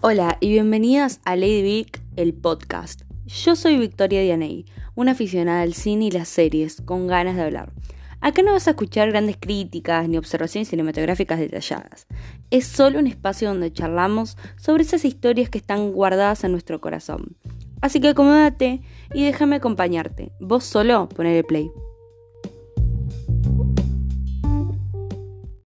Hola y bienvenidas a Lady Vic, el podcast. Yo soy Victoria Dianey, una aficionada al cine y las series, con ganas de hablar. Acá no vas a escuchar grandes críticas ni observaciones cinematográficas detalladas. Es solo un espacio donde charlamos sobre esas historias que están guardadas en nuestro corazón. Así que acomódate y déjame acompañarte. Vos solo poner el play.